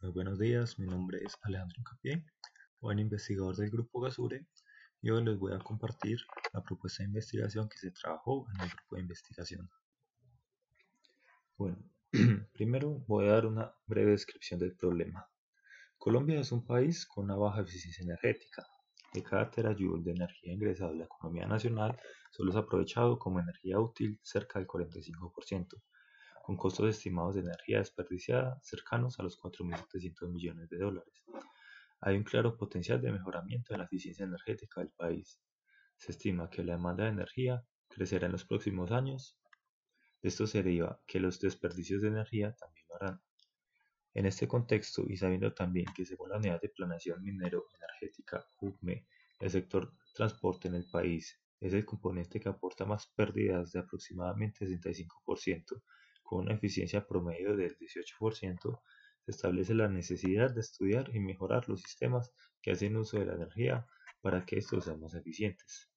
Muy buenos días, mi nombre es Alejandro Capié, buen investigador del Grupo Gasure y hoy les voy a compartir la propuesta de investigación que se trabajó en el grupo de investigación. Bueno, primero voy a dar una breve descripción del problema. Colombia es un país con una baja eficiencia energética. De cada terajoule de energía ingresada a la economía nacional, solo es aprovechado como energía útil cerca del 45% con costos estimados de energía desperdiciada cercanos a los 4.700 millones de dólares. Hay un claro potencial de mejoramiento en la eficiencia energética del país. Se estima que la demanda de energía crecerá en los próximos años. De esto se deriva que los desperdicios de energía también lo harán. En este contexto, y sabiendo también que según la Unidad de Planeación Minero-Energética UPME, el sector transporte en el país es el componente que aporta más pérdidas de aproximadamente 65% con una eficiencia promedio del 18%, se establece la necesidad de estudiar y mejorar los sistemas que hacen uso de la energía para que estos sean más eficientes.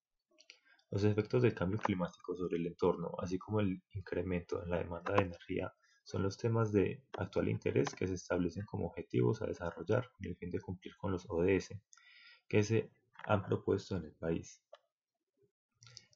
Los efectos del cambio climático sobre el entorno, así como el incremento en la demanda de energía, son los temas de actual interés que se establecen como objetivos a desarrollar con el fin de cumplir con los ODS que se han propuesto en el país.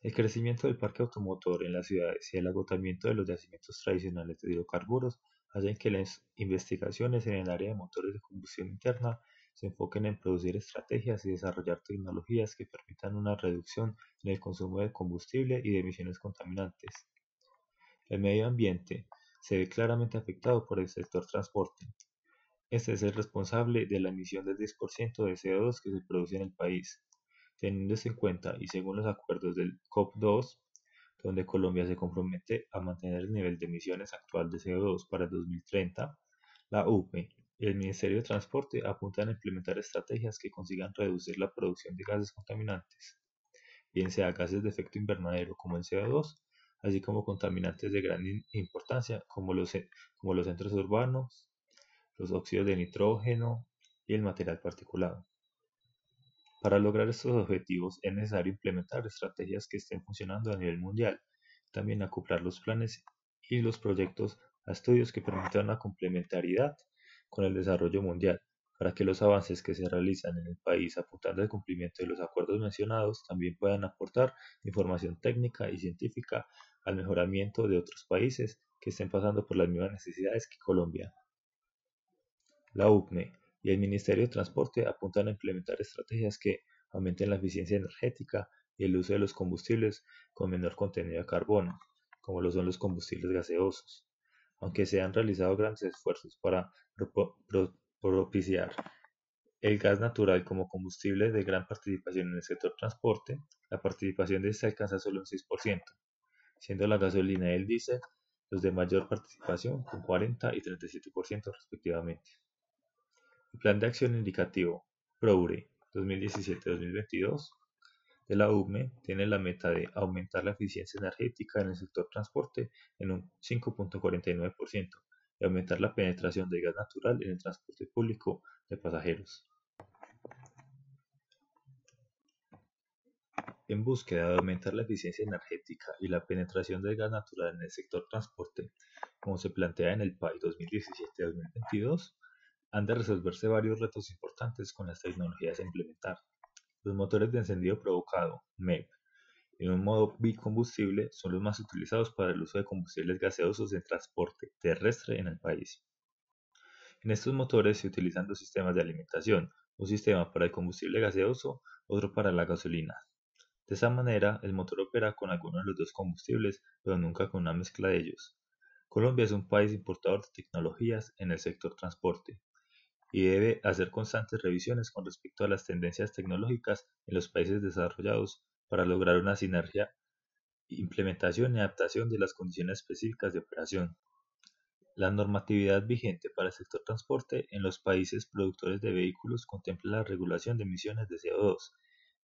El crecimiento del parque automotor en las ciudades y el agotamiento de los yacimientos tradicionales de hidrocarburos hacen que las investigaciones en el área de motores de combustión interna se enfoquen en producir estrategias y desarrollar tecnologías que permitan una reducción en el consumo de combustible y de emisiones contaminantes. El medio ambiente se ve claramente afectado por el sector transporte. Este es el responsable de la emisión del 10% de CO2 que se produce en el país, Teniéndose en cuenta y según los acuerdos del COP2, donde Colombia se compromete a mantener el nivel de emisiones actual de CO2 para el 2030, la UPE y el Ministerio de Transporte apuntan a implementar estrategias que consigan reducir la producción de gases contaminantes, bien sea gases de efecto invernadero como el CO2, así como contaminantes de gran importancia como los, como los centros urbanos, los óxidos de nitrógeno y el material particulado. Para lograr estos objetivos es necesario implementar estrategias que estén funcionando a nivel mundial, también acoplar los planes y los proyectos a estudios que permitan una complementariedad con el desarrollo mundial, para que los avances que se realizan en el país apuntando al cumplimiento de los acuerdos mencionados también puedan aportar información técnica y científica al mejoramiento de otros países que estén pasando por las mismas necesidades que Colombia. La UPME y el Ministerio de Transporte apuntan a implementar estrategias que aumenten la eficiencia energética y el uso de los combustibles con menor contenido de carbono, como lo son los combustibles gaseosos. Aunque se han realizado grandes esfuerzos para propiciar el gas natural como combustible de gran participación en el sector transporte, la participación de este alcanza solo un 6%, siendo la gasolina y el diésel los de mayor participación con 40 y 37% respectivamente. Plan de Acción Indicativo PROURE 2017-2022 de la UME tiene la meta de aumentar la eficiencia energética en el sector transporte en un 5.49% y aumentar la penetración de gas natural en el transporte público de pasajeros. En búsqueda de aumentar la eficiencia energética y la penetración del gas natural en el sector transporte, como se plantea en el PAI 2017-2022, han de resolverse varios retos importantes con las tecnologías a implementar. Los motores de encendido provocado, MEP, en un modo bicombustible son los más utilizados para el uso de combustibles gaseosos en transporte terrestre en el país. En estos motores se utilizan dos sistemas de alimentación, un sistema para el combustible gaseoso, otro para la gasolina. De esa manera, el motor opera con alguno de los dos combustibles, pero nunca con una mezcla de ellos. Colombia es un país importador de tecnologías en el sector transporte, y debe hacer constantes revisiones con respecto a las tendencias tecnológicas en los países desarrollados para lograr una sinergia, implementación y adaptación de las condiciones específicas de operación. La normatividad vigente para el sector transporte en los países productores de vehículos contempla la regulación de emisiones de CO2.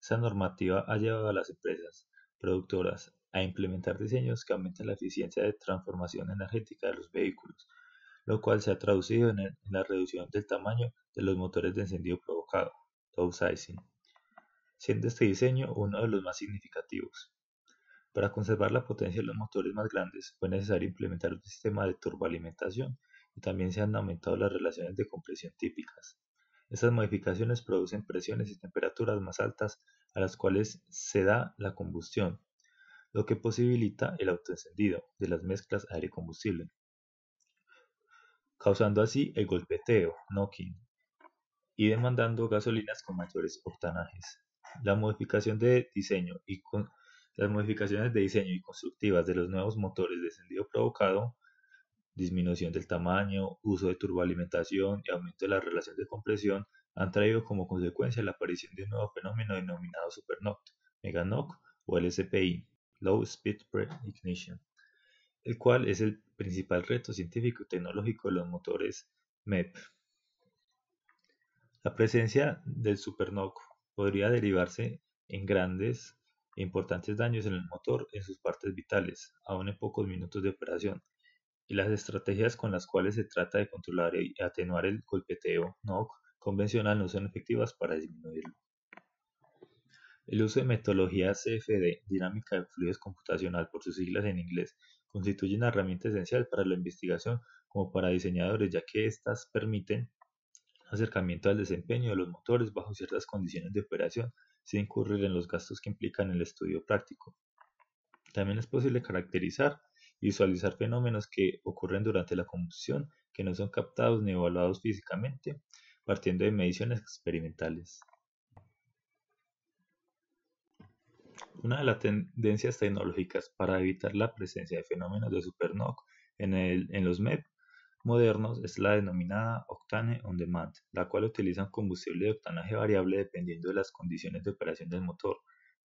Esa normativa ha llevado a las empresas productoras a implementar diseños que aumenten la eficiencia de transformación energética de los vehículos, lo cual se ha traducido en, la reducción del tamaño de los motores de encendido provocado, downsizing, siendo este diseño uno de los más significativos. Para conservar la potencia de los motores más grandes fue necesario implementar un sistema de turboalimentación y también se han aumentado las relaciones de compresión típicas. Estas modificaciones producen presiones y temperaturas más altas a las cuales se da la combustión, lo que posibilita el autoencendido de las mezclas aire-combustible, causando así el golpeteo, knocking, y demandando gasolinas con mayores octanajes. La modificación de diseño y las modificaciones de diseño y constructivas de los nuevos motores de encendido provocado, disminución del tamaño, uso de turboalimentación y aumento de la relación de compresión han traído como consecuencia la aparición de un nuevo fenómeno denominado supernoc, meganoc o LSPI, Low Speed Pre-Ignition, el cual es el principal reto científico y tecnológico de los motores MEP. La presencia del supernoc podría derivarse en grandes e importantes daños en el motor en sus partes vitales, aún en pocos minutos de operación, y las estrategias con las cuales se trata de controlar y atenuar el golpeteo NOC convencional no son efectivas para disminuirlo. El uso de metodología CFD, dinámica de fluidos computacional por sus siglas en inglés, constituye una herramienta esencial para la investigación como para diseñadores, ya que éstas permiten acercamiento al desempeño de los motores bajo ciertas condiciones de operación sin incurrir en los gastos que implican el estudio práctico. También es posible caracterizar y visualizar fenómenos que ocurren durante la combustión que no son captados ni evaluados físicamente, partiendo de mediciones experimentales. Una de las tendencias tecnológicas para evitar la presencia de fenómenos de supernoc en, los MEP modernos es la denominada octane on demand, la cual utiliza un combustible de octanaje variable dependiendo de las condiciones de operación del motor,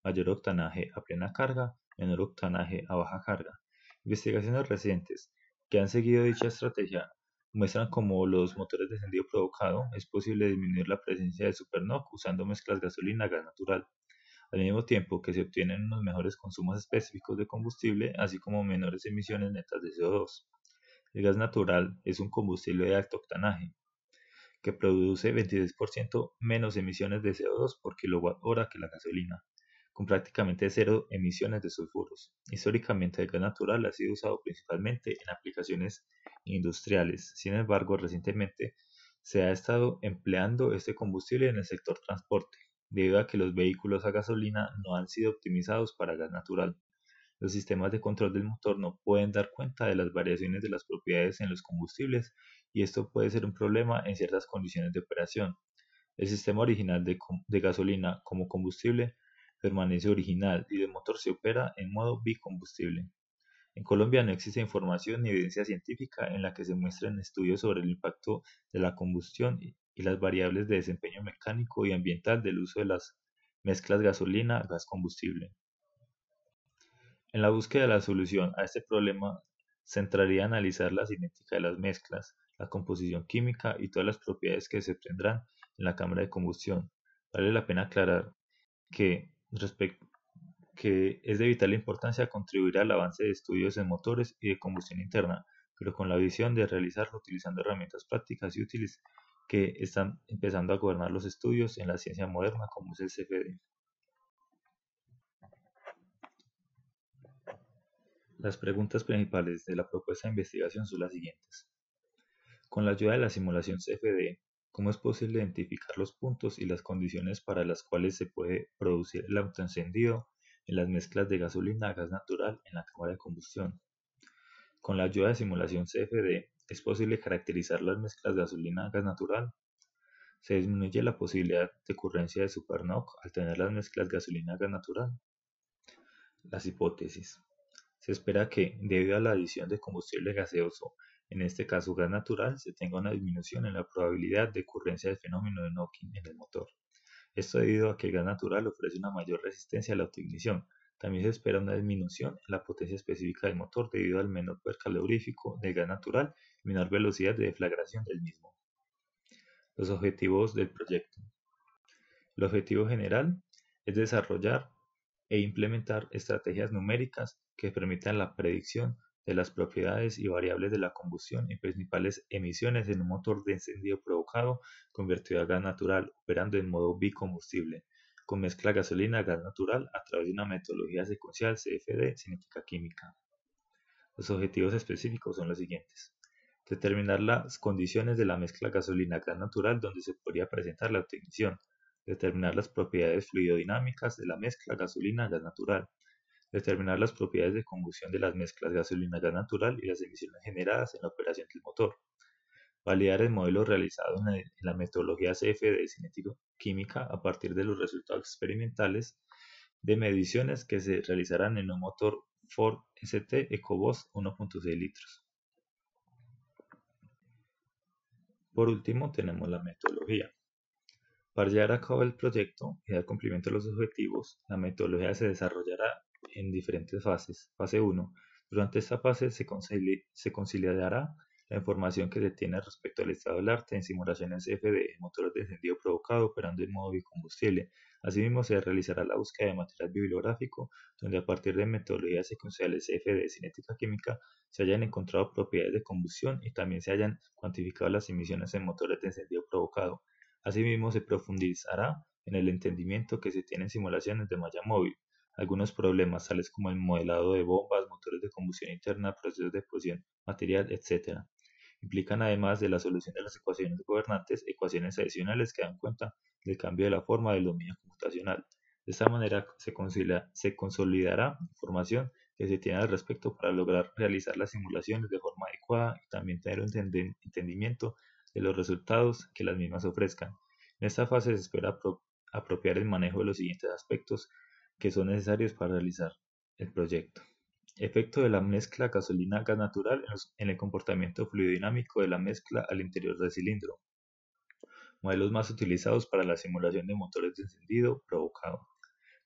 mayor octanaje a plena carga, menor octanaje a baja carga. Investigaciones recientes que han seguido dicha estrategia muestran cómo los motores de encendido provocado es posible disminuir la presencia de supernoc usando mezclas gasolina-gas natural, al mismo tiempo que se obtienen unos mejores consumos específicos de combustible, así como menores emisiones netas de CO2. El gas natural es un combustible de alto octanaje, que produce 26% menos emisiones de CO2 por kWh que la gasolina, con prácticamente cero emisiones de sulfuros. Históricamente el gas natural ha sido usado principalmente en aplicaciones industriales, sin embargo recientemente se ha estado empleando este combustible en el sector transporte, debido a que los vehículos a gasolina no han sido optimizados para gas natural. Los sistemas de control del motor no pueden dar cuenta de las variaciones de las propiedades en los combustibles y esto puede ser un problema en ciertas condiciones de operación. El sistema original de, gasolina como combustible permanece original y el motor se opera en modo bicombustible. En Colombia no existe información ni evidencia científica en la que se muestren estudios sobre el impacto de la combustión y las variables de desempeño mecánico y ambiental del uso de las mezclas gasolina-gas combustible. En la búsqueda de la solución a este problema se entraría a analizar la cinética de las mezclas, la composición química y todas las propiedades que se obtendrán en la cámara de combustión. Vale la pena aclarar que, que es de vital importancia contribuir al avance de estudios en motores y de combustión interna, pero con la visión de realizarlo utilizando herramientas prácticas y útiles que están empezando a gobernar los estudios en la ciencia moderna como es el CFD. Las preguntas principales de la propuesta de investigación son las siguientes. Con la ayuda de la simulación CFD, ¿cómo es posible identificar los puntos y las condiciones para las cuales se puede producir el autoencendido en las mezclas de gasolina a gas natural en la cámara de combustión? Con la ayuda de simulación CFD, ¿es posible caracterizar las mezclas de gasolina a gas natural? Se disminuye la posibilidad de ocurrencia de supernoc al tener las mezclas gasolina a gas natural. Las hipótesis. Se espera que, debido a la adición de combustible gaseoso, en este caso gas natural, se tenga una disminución en la probabilidad de ocurrencia del fenómeno de knocking en el motor. Esto debido a que el gas natural ofrece una mayor resistencia a la autoignición. También se espera una disminución en la potencia específica del motor debido al menor poder calorífico del gas natural menor velocidad de deflagración del mismo. Los objetivos del proyecto. El objetivo general es desarrollar e implementar estrategias numéricas que permitan la predicción de las propiedades y variables de la combustión y principales emisiones en un motor de encendido provocado convertido a gas natural operando en modo bicombustible con mezcla gasolina-gas natural a través de una metodología secuencial CFD cinética química. Los objetivos específicos son los siguientes. Determinar las condiciones de la mezcla gasolina-gas natural donde se podría presentar la obtención. Determinar las propiedades fluidodinámicas de la mezcla gasolina-gas natural. Determinar las propiedades de combustión de las mezclas gasolina-gas natural y las emisiones generadas en la operación del motor. Validar el modelo realizado en, la metodología CFD de cinético-química a partir de los resultados experimentales de mediciones que se realizarán en un motor Ford ST EcoBoost 1.6 litros. Por último, tenemos la metodología. Para llevar a cabo el proyecto y dar cumplimiento a los objetivos, la metodología se desarrollará en diferentes fases. Fase 1. Durante esta fase se, conciliará la información que se tiene respecto al estado del arte en simulaciones FD, motores de encendido provocado operando en modo bicombustible. Asimismo, se realizará la búsqueda de material bibliográfico, donde a partir de metodologías secuenciales FD cinética química se hayan encontrado propiedades de combustión y también se hayan cuantificado las emisiones en motores de encendido provocado. Asimismo, se profundizará en el entendimiento que se tiene en simulaciones de malla móvil, algunos problemas, tales como el modelado de bombas, motores de combustión interna, procesos de explosión material, etc. Implican además de la solución de las ecuaciones gobernantes, ecuaciones adicionales que dan cuenta del cambio de la forma del dominio computacional. De esta manera se, se consolidará información que se tiene al respecto para lograr realizar las simulaciones de forma adecuada y también tener un entendimiento de los resultados que las mismas ofrezcan. En esta fase se espera apropiar el manejo de los siguientes aspectos que son necesarios para realizar el proyecto. Efecto de la mezcla gasolina-gas natural en el comportamiento fluidodinámico de la mezcla al interior del cilindro. Modelos más utilizados para la simulación de motores de encendido provocado.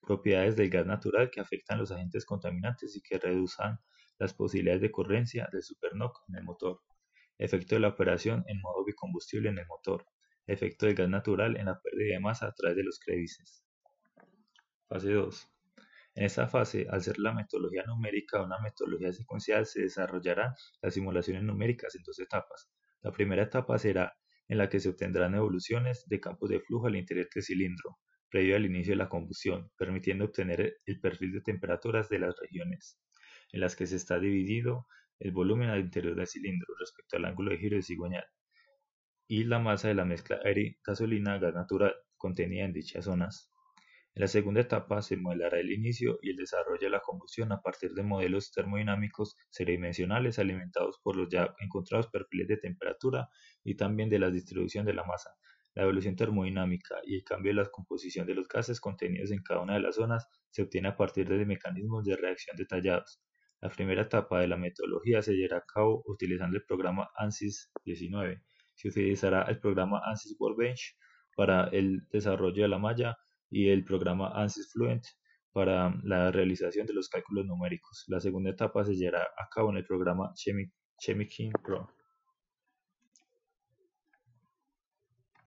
Propiedades del gas natural que afectan los agentes contaminantes y que reduzcan las posibilidades de ocurrencia de supernoc en el motor. Efecto de la operación en modo bicombustible en el motor. Efecto del gas natural en la pérdida de masa a través de los crevices. Fase 2. En esta fase, al ser la metodología numérica una metodología secuencial, se desarrollarán las simulaciones numéricas en dos etapas. La primera etapa será en la que se obtendrán evoluciones de campos de flujo al interior del cilindro, previo al inicio de la combustión, permitiendo obtener el perfil de temperaturas de las regiones en las que se está dividido el volumen al interior del cilindro respecto al ángulo de giro de cigüeñal y la masa de la mezcla aire-gasolina-gas natural contenida en dichas zonas. En la segunda etapa se modelará el inicio y el desarrollo de la combustión a partir de modelos termodinámicos tridimensionales alimentados por los ya encontrados perfiles de temperatura y también de la distribución de la masa. La evolución termodinámica y el cambio de la composición de los gases contenidos en cada una de las zonas se obtiene a partir de mecanismos de reacción detallados. La primera etapa de la metodología se llevará a cabo utilizando el programa ANSYS 19. Se utilizará el programa ANSYS Workbench para el desarrollo de la malla y el programa ANSYS Fluent para la realización de los cálculos numéricos. La segunda etapa se llevará a cabo en el programa Chemiking Pro.